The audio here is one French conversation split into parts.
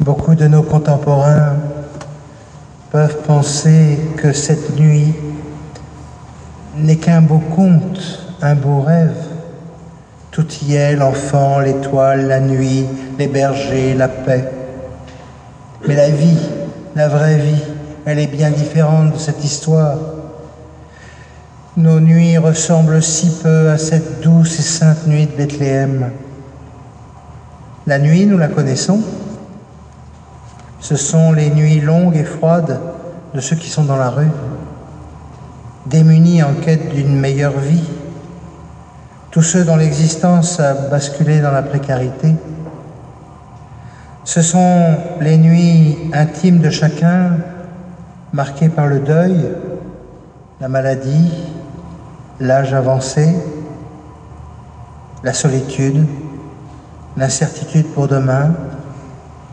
Beaucoup de nos contemporains peuvent penser que cette nuit n'est qu'un beau conte, un beau rêve. Tout y est, l'enfant, l'étoile, la nuit, les bergers, la paix. Mais la vie, la vraie vie, elle est bien différente de cette histoire. Nos nuits ressemblent si peu à cette douce et sainte nuit de Bethléem. La nuit, nous la connaissons. Ce sont les nuits longues et froides de ceux qui sont dans la rue, démunis en quête d'une meilleure vie, tous ceux dont l'existence a basculé dans la précarité. Ce sont les nuits intimes de chacun, marquées par le deuil, la maladie, l'âge avancé, la solitude, l'incertitude pour demain,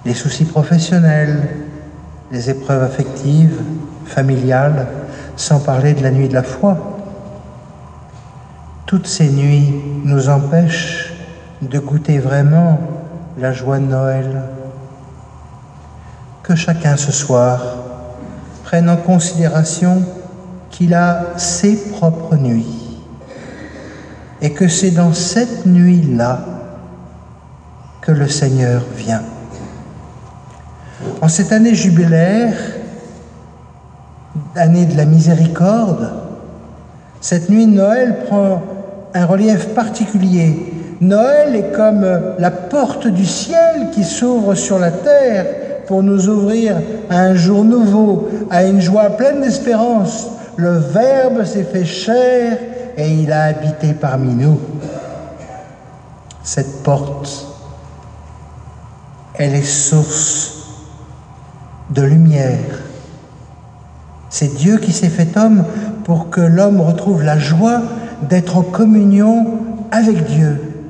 les soucis professionnels, les épreuves affectives, familiales, sans parler de la nuit de la foi. Toutes ces nuits nous empêchent de goûter vraiment la joie de Noël. Que chacun ce soir prenne en considération qu'il a ses propres nuits et que c'est dans cette nuit-là le Seigneur vient. En cette année jubilaire, année de la miséricorde, cette nuit de Noël prend un relief particulier. Noël est comme la porte du ciel qui s'ouvre sur la terre pour nous ouvrir à un jour nouveau, à une joie pleine d'espérance. Le Verbe s'est fait chair et il a habité parmi nous. Cette porte, elle est source de lumière. C'est Dieu qui s'est fait homme pour que l'homme retrouve la joie d'être en communion avec Dieu.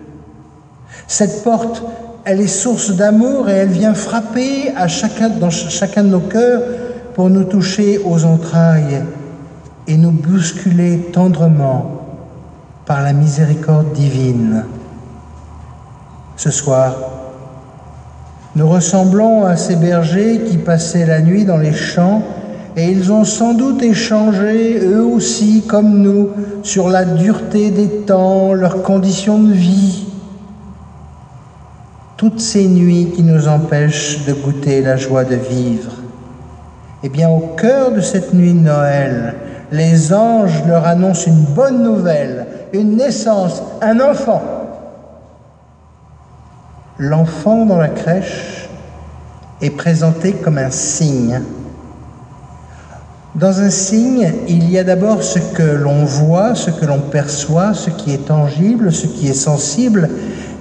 Cette porte, elle est source d'amour et elle vient frapper à chacun, dans chacun de nos cœurs pour nous toucher aux entrailles et nous bousculer tendrement par la miséricorde divine. Ce soir, nous ressemblons à ces bergers qui passaient la nuit dans les champs et ils ont sans doute échangé, eux aussi, comme nous, sur la dureté des temps, leurs conditions de vie. Toutes ces nuits qui nous empêchent de goûter la joie de vivre. Eh bien, au cœur de cette nuit de Noël, les anges leur annoncent une bonne nouvelle, une naissance, un enfant. L'enfant dans la crèche est présenté comme un signe dans un signe, il y a d'abord ce que l'on voit, ce que l'on perçoit, ce qui est tangible, ce qui est sensible,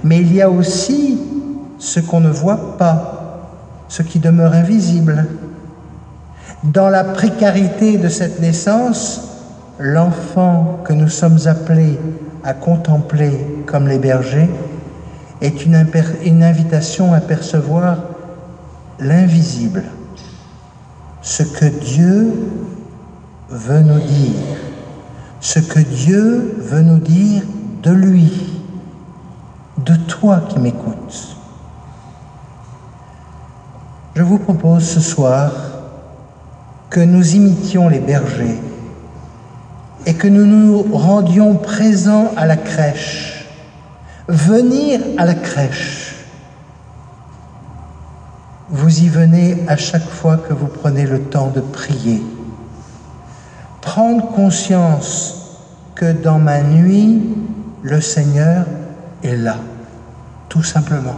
mais il y a aussi ce qu'on ne voit pas, ce qui demeure invisible. Dans la précarité de cette naissance, l'enfant que nous sommes appelés à contempler comme les bergers est une, invitation à percevoir l'invisible ce que Dieu veut nous dire, ce que Dieu veut nous dire de lui, de toi qui m'écoutes. Je vous propose ce soir que nous imitions les bergers et que nous nous rendions présents à la crèche, venir à la crèche vous y venez à chaque fois que vous prenez le temps de prier. Prendre conscience que dans ma nuit, le Seigneur est là, tout simplement.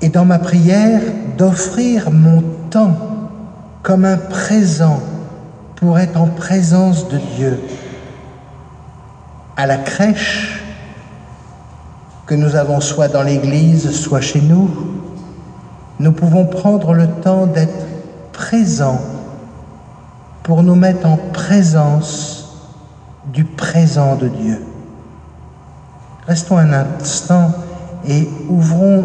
Et dans ma prière, d'offrir mon temps comme un présent pour être en présence de Dieu. À la crèche, que nous avons soit dans l'Église, soit chez nous, nous pouvons prendre le temps d'être présents pour nous mettre en présence du présent de Dieu. Restons un instant et ouvrons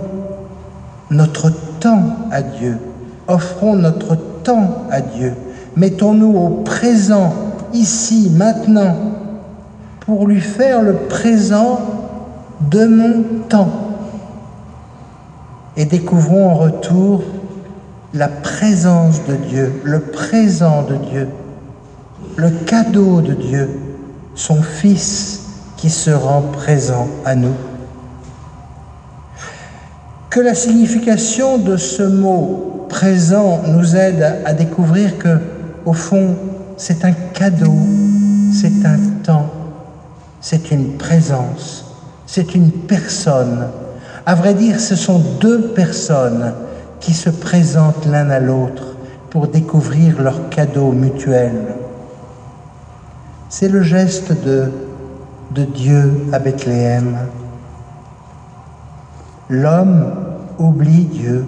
notre temps à Dieu, offrons notre temps à Dieu, mettons-nous au présent, ici, maintenant, pour lui faire le présent de mon temps et découvrons en retour la présence de Dieu, le présent de Dieu, le cadeau de Dieu, son Fils qui se rend présent à nous. Que la signification de ce mot présent nous aide à découvrir que, au fond, c'est un cadeau, c'est un temps, c'est une présence, c'est une personne. À vrai dire, ce sont deux personnes qui se présentent l'un à l'autre pour découvrir leur cadeau mutuel. C'est le geste de, de Dieu à Bethléem. L'homme oublie Dieu.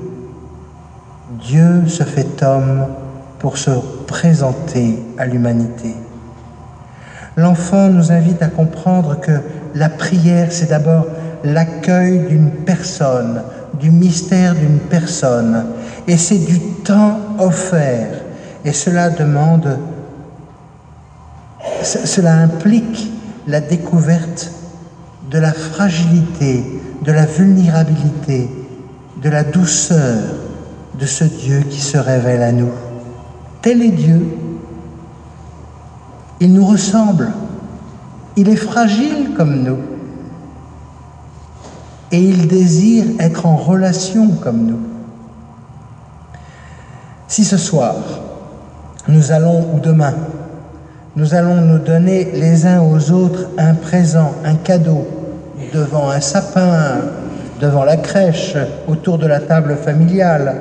Dieu se fait homme pour se présenter à l'humanité. L'enfant nous invite à comprendre que la prière, c'est d'abord l'accueil d'une personne, du mystère d'une personne, et c'est du temps offert. Et cela demande, cela implique la découverte de la fragilité, de la vulnérabilité, de la douceur de ce Dieu qui se révèle à nous. Tel est Dieu. Il nous ressemble. Il est fragile comme nous et il désire être en relation comme nous. Si ce soir, nous allons, ou demain, nous allons nous donner les uns aux autres un présent, un cadeau, devant un sapin, devant la crèche, autour de la table familiale,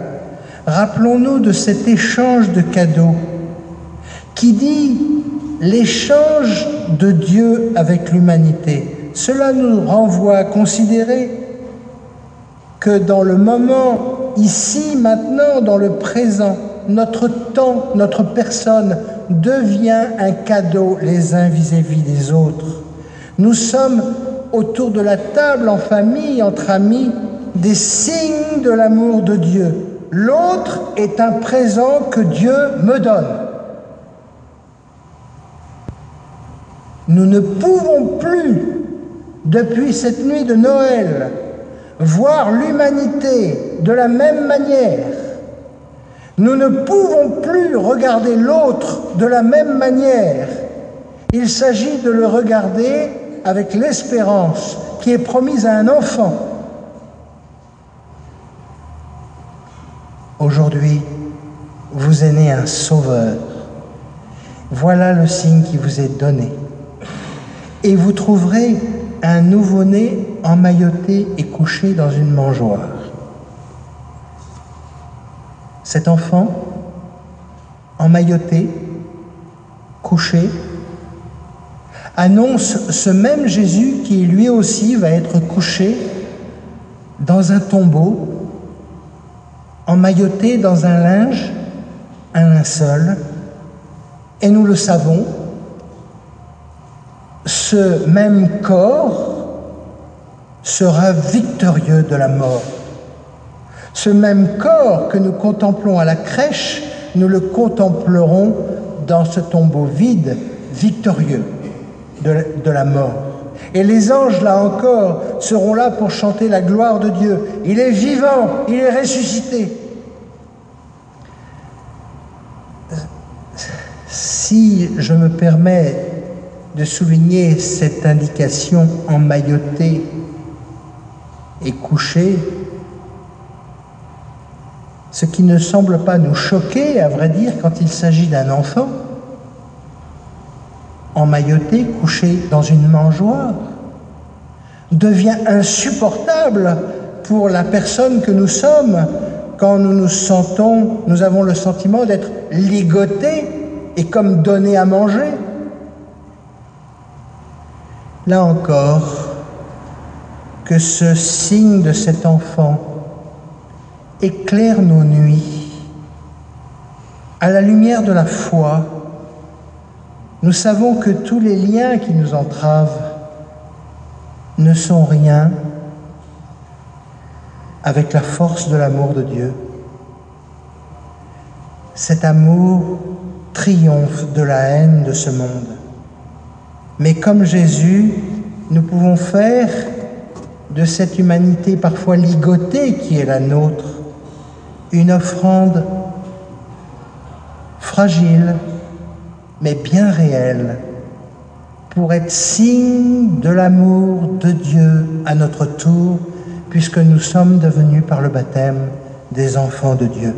rappelons-nous de cet échange de cadeaux qui dit l'échange de Dieu avec l'humanité. Cela nous renvoie à considérer que dans le moment, ici, maintenant, dans le présent, notre temps, notre personne devient un cadeau les uns vis-à-vis des autres. Nous sommes autour de la table, en famille, entre amis, des signes de l'amour de Dieu. L'autre est un présent que Dieu me donne. Nous ne pouvons plus depuis cette nuit de Noël, voir l'humanité de la même manière. Nous ne pouvons plus regarder l'autre de la même manière. Il s'agit de le regarder avec l'espérance qui est promise à un enfant. Aujourd'hui, vous est né un sauveur. Voilà le signe qui vous est donné. Et vous trouverez un nouveau-né emmailloté et couché dans une mangeoire. Cet enfant, emmailloté, couché, annonce ce même Jésus qui lui aussi va être couché dans un tombeau, emmailloté dans un linge, un linceul, et nous le savons, ce même corps sera victorieux de la mort. Ce même corps que nous contemplons à la crèche, nous le contemplerons dans ce tombeau vide, victorieux de, la mort. Et les anges, là encore, seront là pour chanter la gloire de Dieu. Il est vivant, il est ressuscité. Si je me permets de souligner cette indication emmaillotée et couchée, ce qui ne semble pas nous choquer, à vrai dire, quand il s'agit d'un enfant emmailloté, couché dans une mangeoire, devient insupportable pour la personne que nous sommes quand nous nous sentons, nous avons le sentiment d'être ligotés et comme donnés à manger. Là encore, que ce signe de cet enfant éclaire nos nuits. À la lumière de la foi, nous savons que tous les liens qui nous entravent ne sont rien avec la force de l'amour de Dieu. Cet amour triomphe de la haine de ce monde. Mais comme Jésus, nous pouvons faire de cette humanité parfois ligotée qui est la nôtre, une offrande fragile, mais bien réelle, pour être signe de l'amour de Dieu à notre tour, puisque nous sommes devenus par le baptême des enfants de Dieu.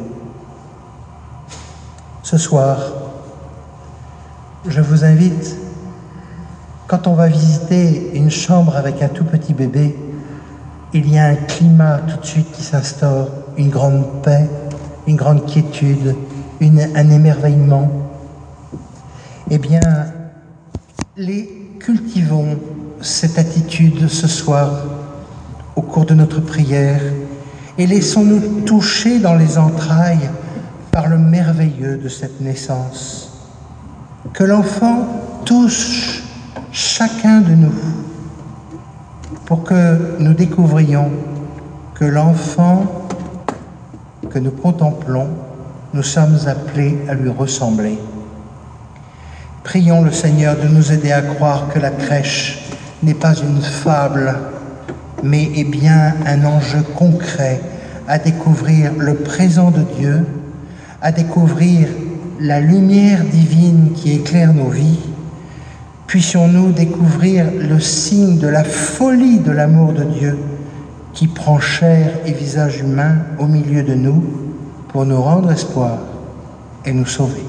Ce soir, je vous invite, quand on va visiter une chambre avec un tout petit bébé, il y a un climat tout de suite qui s'instaure, une grande paix, une grande quiétude, un émerveillement. Eh bien, les cultivons cette attitude ce soir au cours de notre prière et laissons-nous toucher dans les entrailles par le merveilleux de cette naissance. Que l'enfant touche chacun de nous pour que nous découvrions que l'enfant que nous contemplons, nous sommes appelés à lui ressembler. Prions le Seigneur de nous aider à croire que la crèche n'est pas une fable, mais est bien un enjeu concret à découvrir le présent de Dieu, à découvrir la lumière divine qui éclaire nos vies. Puissions-nous découvrir le signe de la folie de l'amour de Dieu qui prend chair et visage humain au milieu de nous pour nous rendre espoir et nous sauver.